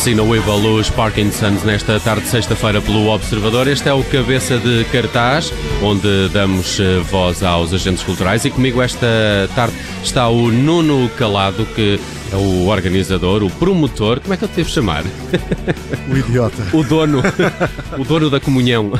Assina o Evalo os Parkinsons nesta tarde de sexta-feira pelo Observador. Este é o cabeça de cartaz, onde damos eh, voz aos agentes culturais. E comigo esta tarde está o Nuno Calado, que é o organizador, o promotor, como é que eu te devo chamar? O idiota. o dono, o dono da comunhão.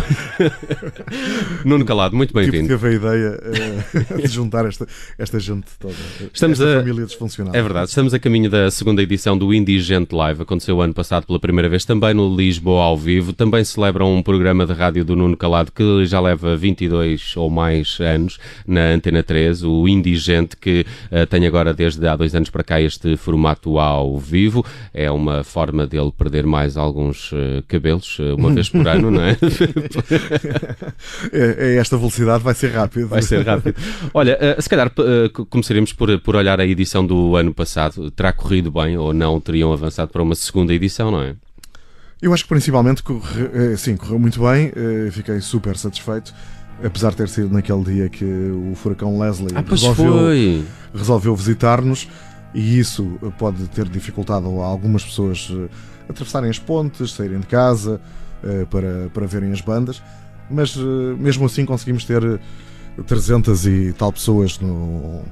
Nuno Calado, muito Tipo, bem-vindo. teve a ideia eh, de juntar esta, esta gente toda. Estamos esta a- família disfuncional. É verdade, estamos a caminho da segunda edição do Indigente Live. Aconteceu ano passado pela primeira vez também no Lisboa ao vivo. Também celebram um programa de rádio do Nuno Calado que já leva 22 ou mais anos na Antena 3, o Indigente, que eh, tem agora desde há dois anos para cá este formato ao vivo. É uma forma dele perder mais alguns eh, cabelos, eh, uma vez por ano, não é? É, é esta velocidade, vai ser rápido. Vai ser rápido. Olha, eh, se calhar co- começaremos por, por olhar a edição do ano passado. Terá corrido bem ou não? Teriam avançado para uma segunda edição, não é? Eu acho que principalmente corre, sim, correu muito bem, fiquei super satisfeito. Apesar de ter sido naquele dia que o furacão Leslie Ah, resolveu, resolveu visitar-nos e isso pode ter dificultado a algumas pessoas eh, atravessarem as pontes, saírem de casa eh, para, para verem as bandas, mas eh, mesmo assim conseguimos ter eh, 300 e tal pessoas no,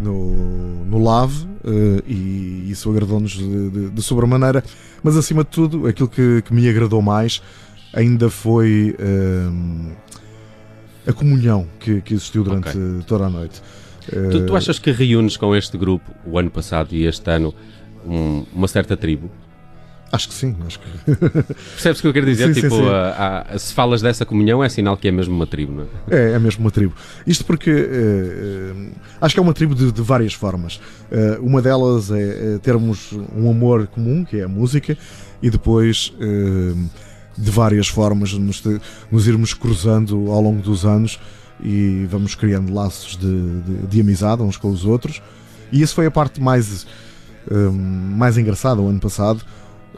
no, no LAV eh, e isso agradou-nos de, de, de sobremaneira, mas acima de tudo, aquilo que, que me agradou mais ainda foi eh, a comunhão que, que existiu durante toda a noite. Tu, tu achas que reúnes com este grupo, o ano passado e este ano, um- uma certa tribo? Acho que sim, acho que Percebes o que eu quero dizer? Sim, sim, tipo, sim. a- a- se falas dessa comunhão, é sinal que é mesmo uma tribo, não é? é, é mesmo uma tribo. Isto porque eh, eh, acho que é uma tribo de, de várias formas. Eh, uma delas é, é termos um amor comum, que é a música, e depois de várias formas nos, nos irmos cruzando ao longo dos anos e vamos criando laços de, de- de amizade uns com os outros. E isso foi a parte mais, eh, mais engraçada o ano passado,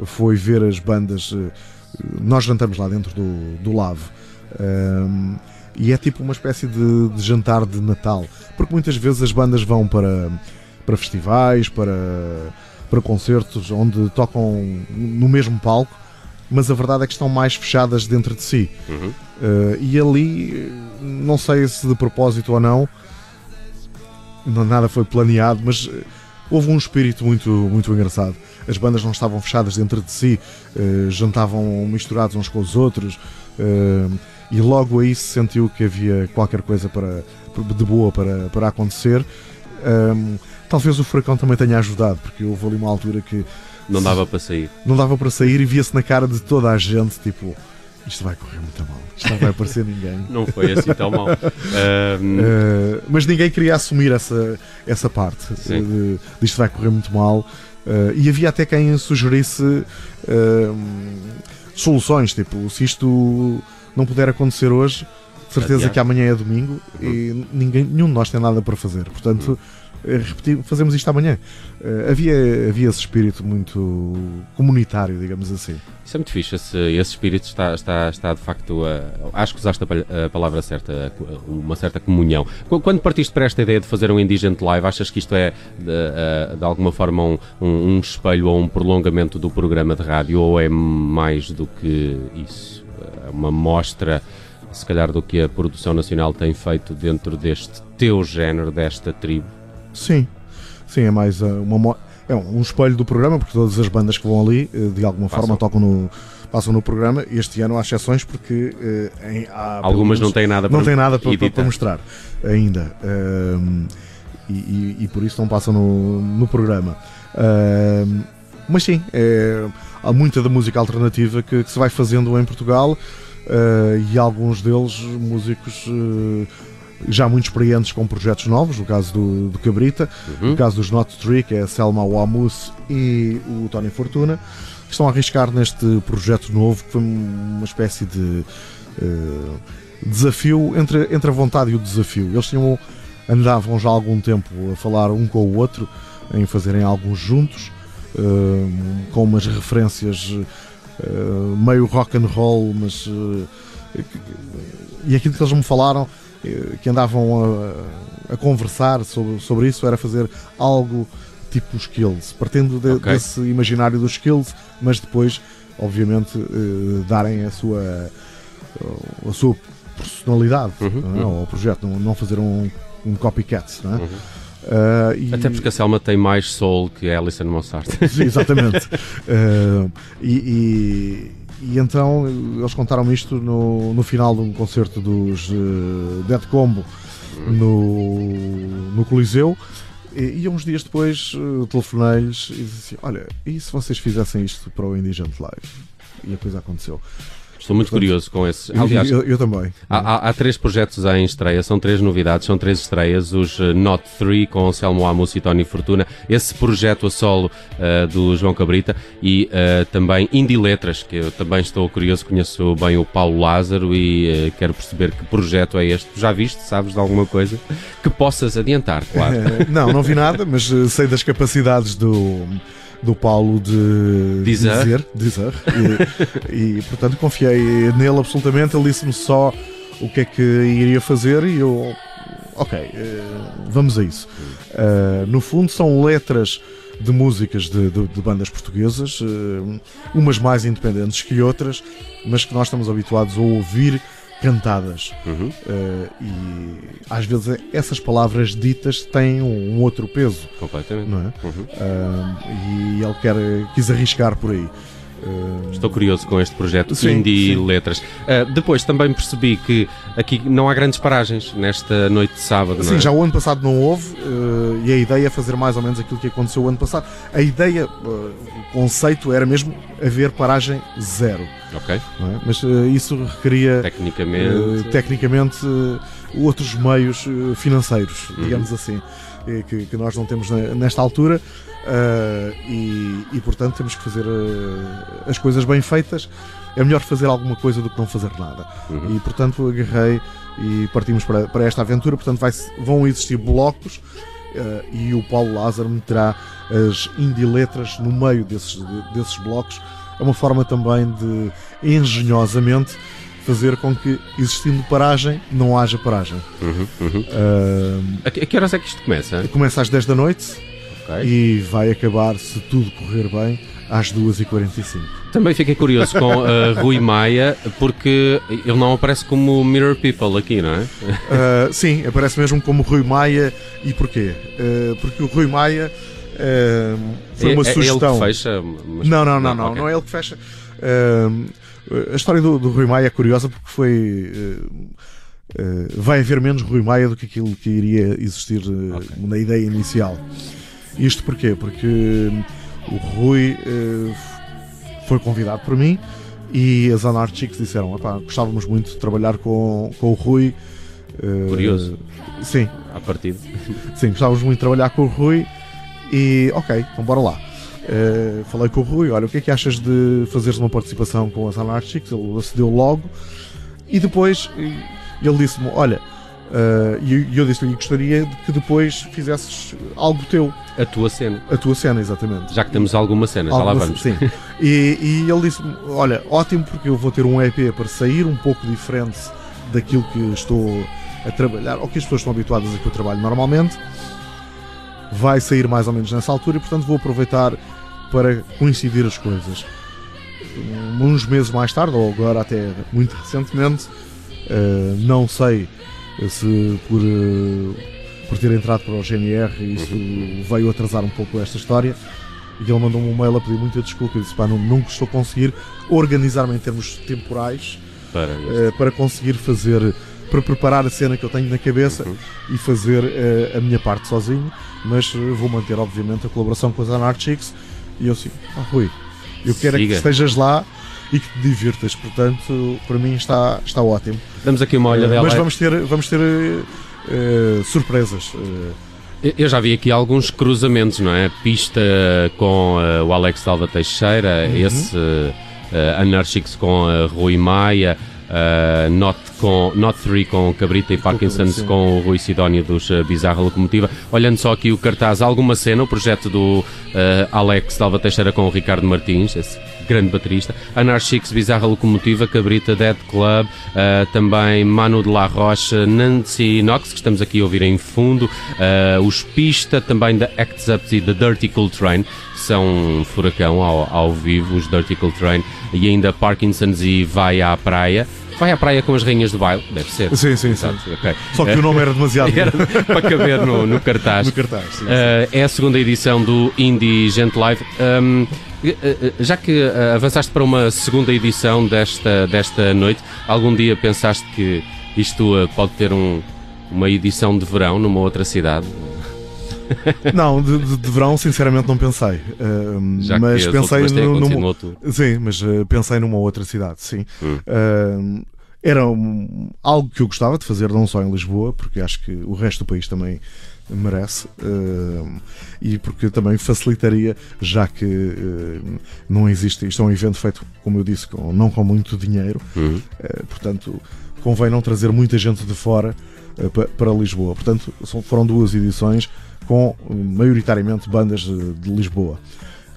foi ver as bandas. eh, nós jantamos lá dentro do, do Lave. Um, e é tipo uma espécie de, de jantar de Natal, porque muitas vezes as bandas vão para, para festivais, para, para concertos onde tocam no mesmo palco, mas a verdade é que estão mais fechadas dentro de si. Uhum. Uh, e ali, eh, não sei se de propósito ou não, não- nada foi planeado, mas eh, houve um espírito muito, muito engraçado. As bandas não estavam fechadas dentro de si, eh, jantavam misturados uns com os outros, eh, e logo aí se sentiu que havia qualquer coisa para, de boa para, para acontecer. Um, talvez o furacão também tenha ajudado, porque houve ali uma altura que Não dava para sair. não dava para sair e via-se na cara de toda a gente, tipo, isto vai correr muito mal, isto não vai aparecer ninguém. Não foi assim tão mal. Uh, mas ninguém queria assumir essa, essa parte Sim. de, de isto vai correr muito mal. Uh, e havia até quem sugerisse soluções, tipo, se isto não puder acontecer hoje, certeza que amanhã é domingo e ninguém, nenhum de nós tem nada para fazer. Portanto, eh, repetir, fazemos isto amanhã. Uh, havia, havia esse espírito muito comunitário, digamos assim. Isso é muito fixe, esse, esse espírito está, está, está de facto a. Acho que usaste a, pal- a palavra certa, uma certa comunhão. Qu- Quando partiste para esta ideia de fazer um Indigente Live, achas que isto é de, eh, de alguma forma um, um espelho ou um prolongamento do programa de rádio ou é mais do que isso? É uma mostra, se calhar, do que a produção nacional tem feito dentro deste teu género, desta tribo? Sim, sim, é mais uh, uma é um espelho do programa, porque todas as bandas que vão ali, uh, de alguma Passam. forma, tocam no, passam no programa. Este ano há exceções porque uh, em- há, Algumas não menos, têm nada não para têm nada para, para- para mostrar ainda. Um, e, e- e por isso não passam no, no programa. Um, mas sim, é- há muita da música alternativa que, que se vai fazendo em Portugal uh, e alguns deles músicos uh, já muito experientes com projetos novos, no caso do, do Cabrita, Uhum. no caso dos Not Three, que é a Selma Wamus e o Tony Fortuna, estão a arriscar neste projeto novo, que foi uma espécie de eh, desafio entre, entre a vontade e o desafio. Eles tinham, andavam já há algum tempo a falar um com o outro, em fazerem alguns juntos, eh, com umas referências eh, meio rock and roll, mas e aquilo que eles me falaram que andavam a, a conversar sobre, sobre isso era fazer algo tipo skills, partindo de, Ok. desse imaginário dos skills, mas depois, obviamente, eh, darem a sua, a sua personalidade Uhum, não é? uhum. ao projeto, não, não fazer um, um copycat. Não é? Uhum. Ah, e- Até porque a Selma tem mais soul que a Alison Mossart. Sim, exatamente. Eh, e, e- e então eles contaram-me isto no, no final de um concerto dos eh, Dead Combo no, no Coliseu. E, e uns dias depois eh, telefonei-lhes e disse assim: Olha, e se vocês fizessem isto para o Indigent Live? E a coisa aconteceu. Estou muito Portanto, curioso com esses. E Aliás, eu, eu também. Há, há- há três projetos em estreia, são três novidades, são três estreias. Os eh, Not Three com o Selmo Amos e Tony Fortuna, esse projeto a solo eh, do João Cabrita e eh, também Indie Letras, que eu também estou curioso, conheço bem o Paulo Lázaro e eh, quero perceber que projeto é este. Já viste, sabes de alguma coisa que possas adiantar, claro. Não, não vi nada, mas sei das capacidades do, do Paulo de Dizer. dizer, e, e, portanto confiei nele absolutamente. Ele disse-me só o que é que iria fazer e eu, ok, eh, vamos a isso. Eh, no fundo, são letras de músicas de, de- de bandas portuguesas, eh, umas mais independentes que outras, mas que nós estamos habituados a ouvir cantadas. Uhum. Uh, e às vezes essas palavras ditas têm um, outro peso, Completamente. não é? Uhum. Uh, e ele quer, quis arriscar por aí. Uh, Estou curioso com este projeto Sim, Indie sim. Letras. Ah, depois também percebi que aqui não há grandes paragens nesta noite de sábado, não Sim, é? já o ano passado não houve uh, e a ideia é fazer mais ou menos aquilo que aconteceu o ano passado. A ideia, uh, o conceito era mesmo haver paragem zero, Ok, é? mas uh, isso requeria tecnicamente. uh, tecnicamente uh, outros meios uh, financeiros, Uhum. digamos assim, eh, que, que nós não temos ne- nesta altura uh, e, e, portanto temos que fazer uh, as coisas bem feitas. É melhor fazer alguma coisa do que não fazer nada. Uhum. E portanto agarrei e partimos para, para esta aventura. Portanto vai, vão existir blocos uh, e o Paulo Lázaro meterá as indie letras no meio desses, desses blocos. É uma forma também de engenhosamente fazer com que, existindo paragem, não haja paragem. Uhum, uhum. Uh, A, que- a que horas é que isto começa? começa às 10 da noite Ok. e vai acabar, se tudo correr bem, às 2h45. Também fiquei curioso com uh, Rui Maia, porque ele não aparece como Mirror People aqui, não é? Uh, sim, aparece mesmo como Rui Maia. E porquê? Uh, porque o Rui Maia uh, foi uma é, é sugestão. ele que fecha. mas- Não, não, não, não, ok. não é ele que fecha. A história do, do Rui Maia é curiosa porque foi. uh, vai haver menos Rui Maia do que aquilo que iria existir uh, Ok. na ideia inicial. Isto porquê? Porque uh, o Rui uh, foi convidado por mim e as Anarchics disseram: "Epá, gostávamos muito de trabalhar com, com o Rui. Curioso. Sim, À partida. Sim, gostávamos muito de trabalhar com o Rui e ok, então bora lá. Eh, falei com o Rui, olha, o que é que achas de fazeres uma participação com as Anarchics? Ele acedeu logo e depois eh, ele disse-me, olha, eh, e eu- e eu disse-lhe que gostaria de que depois fizesses algo teu, A tua cena. a tua cena, exatamente. Já que temos alguma cena, já lá Alguma- vamos. Sim. E, e ele disse-me: Olha, ótimo, porque eu vou ter um EP para sair um pouco diferente daquilo que estou a trabalhar, ou que as pessoas estão habituadas a que eu trabalho normalmente. Vai sair mais ou menos nessa altura e, portanto, vou aproveitar para coincidir as coisas. Uns meses mais tarde, ou agora até muito recentemente, eh, não sei se por, eh, por ter entrado para o GNR isso veio atrasar um pouco esta história. E ele mandou-me um mail a pedir muita desculpa e disse: pá, não, não estou a conseguir organizar-me em termos temporais Para eh, para conseguir fazer, para preparar a cena que eu tenho na cabeça Uhum. e fazer eh, a minha parte sozinho. Mas vou manter, obviamente, a colaboração com as Anarchics. E eu assim: ah, Rui, eu quero é que Siga. estejas lá e que te divirtas. Portanto, para mim está, está ótimo. Damos aqui uma olha Eh, dela. Mas vamos ter, vamos ter eh, surpresas. eh, Eu- já vi aqui alguns cruzamentos, não é? Pista com eh, o Alex Dalva Teixeira, Uhum. esse uh, Anarchics com uh, Rui Maia, uh, Not, com, Not 3 com Cabrita e Parkinson's sim. com o Rui Sidónio dos uh, Bizarra Locomotiva. Olhando só aqui o cartaz, alguma cena, o projeto do uh, Alex Dalva Teixeira com o Ricardo Martins, esse grande baterista. Anarchix, Bizarra Locomotiva, Cabrita, Dead Club, uh, também Manu de la Rocha, Nancy Knox, que estamos aqui a ouvir em fundo, os Pista, também da Acts Up e da Dirty Cool Train, que são um furacão ao, ao vivo, os Dirty Cool Train, e ainda Parkinson's e Vai à Praia. Vai à praia com as rainhas do baile? Deve ser. Sim, sim, sim. Okay. Só que o nome era demasiado. era para caber no, no cartaz. No cartaz, sim, sim. Uh, é a segunda edição do Indie Gent Live. Um, eh, eh, já que avançaste para uma segunda edição desta, desta noite, algum dia pensaste que isto pode ter um, uma edição de verão numa outra cidade? Não, de, de, de, verão sinceramente não pensei. Uh, Já mas que pensei no, numa, sim, mas uh, pensei numa outra cidade, sim. Hum. Uh, era um, algo que eu gostava de fazer não só em Lisboa, porque acho que o resto do país também merece uh, e porque também facilitaria, já que uh, não existe, isto é um evento feito, como eu disse, com, não com muito dinheiro, uhum. uh, portanto convém não trazer muita gente de fora para Lisboa. Portanto, foram duas edições com maioritariamente bandas de, Lisboa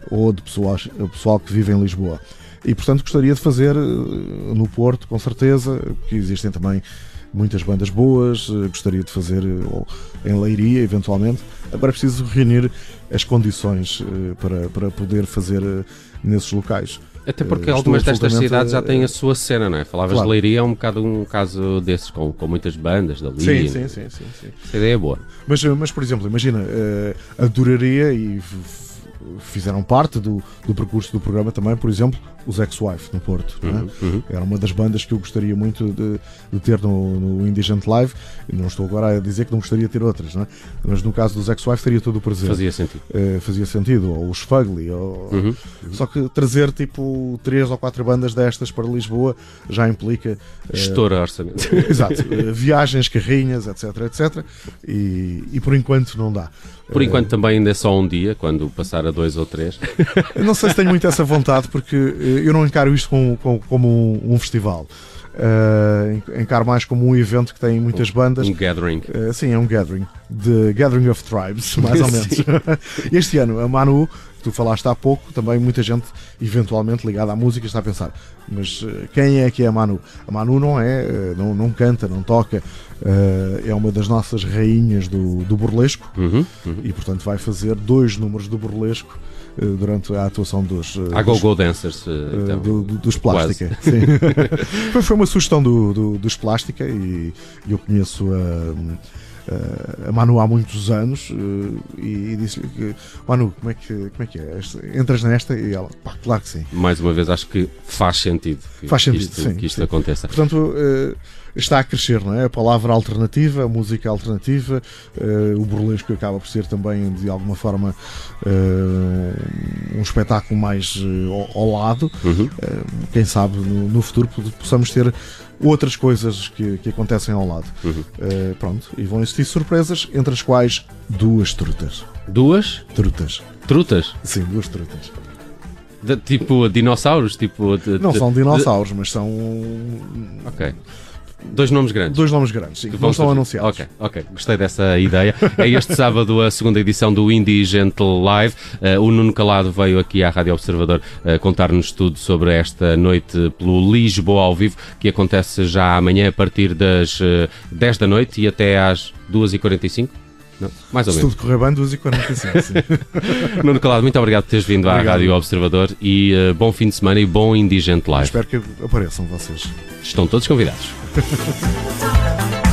ou de pessoal, pessoal que vive em Lisboa. E portanto gostaria de fazer no Porto, com certeza, que existem também muitas bandas boas, eh, gostaria de fazer eh, em Leiria, eventualmente. Agora preciso reunir as condições eh, para, para poder fazer nesses locais. Até porque Estou algumas destas cidades já têm a sua cena, não é? Falavas claro. de Leiria, é um bocado um caso desses, com, com muitas bandas da Sim, sim, sim, sim, sim. Essa ideia é boa. Mas, mas por exemplo, imagina, adoraria e fizeram parte do, do percurso do programa também, por exemplo, os Ex-Wife no Porto. É? Uhum, uhum. Era uma das bandas que eu gostaria muito de, de ter no, no Indigent Live. Não estou agora a dizer que não gostaria de ter outras, é? mas no caso dos Ex-Wife teria todo o prazer. Fazia sentido. Uh, fazia sentido. Ou os Fugly. Ou... Uhum. Só que trazer tipo três ou quatro bandas destas para Lisboa já implica. Uh, Estoura orçamento. Exato. Uh, viagens, carrinhas, etc, etc. E, e por enquanto não dá. Por enquanto também ainda é só um dia, quando passar a dois ou três. não sei se tenho muito essa vontade, porque eu não encaro isto como, como, como um, um, festival. Uh, encaro mais como um evento que tem muitas bandas. Um gathering. Uh, sim, é um gathering. The Gathering of Tribes, mais ou menos. este ano, a Manu, que tu falaste há pouco, também muita gente, eventualmente ligada à música, está a pensar: mas uh, quem é que é a Manu? A Manu não é, não, não canta, não toca, é uma das nossas rainhas do, do burlesco uhum, uhum. e, portanto, vai fazer dois números do burlesco eh, durante a atuação dos. Eh, a Go-Go Dancers, eh, então, do, do, dos Plástica. foi, foi uma sugestão do, do, dos Plástica e eu conheço a. a Manu há muitos anos e, disse-lhe que Manu, como é que, como é, que é? Entras nesta e ela, pá, claro que sim. Mais uma vez, acho que faz sentido que, faz sentido, que isto, sim, que isto sim. aconteça. Portanto, está a crescer, não é? A palavra alternativa, a música alternativa, uh, o burlesco acaba por ser também, de alguma forma, uh, um espetáculo mais uh, ao, lado. Uhum. quem sabe no, no, futuro possamos ter outras coisas que, que acontecem ao lado. Uhum. pronto, e vão existir surpresas, entre as quais duas trutas. Duas? Trutas. Trutas? Sim, duas trutas. De, tipo dinossauros? Tipo, de, não de, são dinossauros, mas são. Ok. Dois nomes grandes. Dois nomes grandes, sim. Que não estão anunciados. Ok, ok. Gostei dessa ideia. é este sábado a segunda edição do Indie Gentle Live. Uh, o Nuno Calado veio aqui à Rádio Observador uh, contar-nos tudo sobre esta noite pelo Lisboa ao vivo, que acontece já amanhã a partir das uh, eh, 10 da noite e até às 2h45. Não, mais ou Se menos. tudo correr bem, 2h45. Nuno Calado, muito obrigado por teres vindo obrigado. à Rádio Observador e uh, bom fim de semana e bom Indigente Live. Espero que apareçam vocês. Estão todos convidados.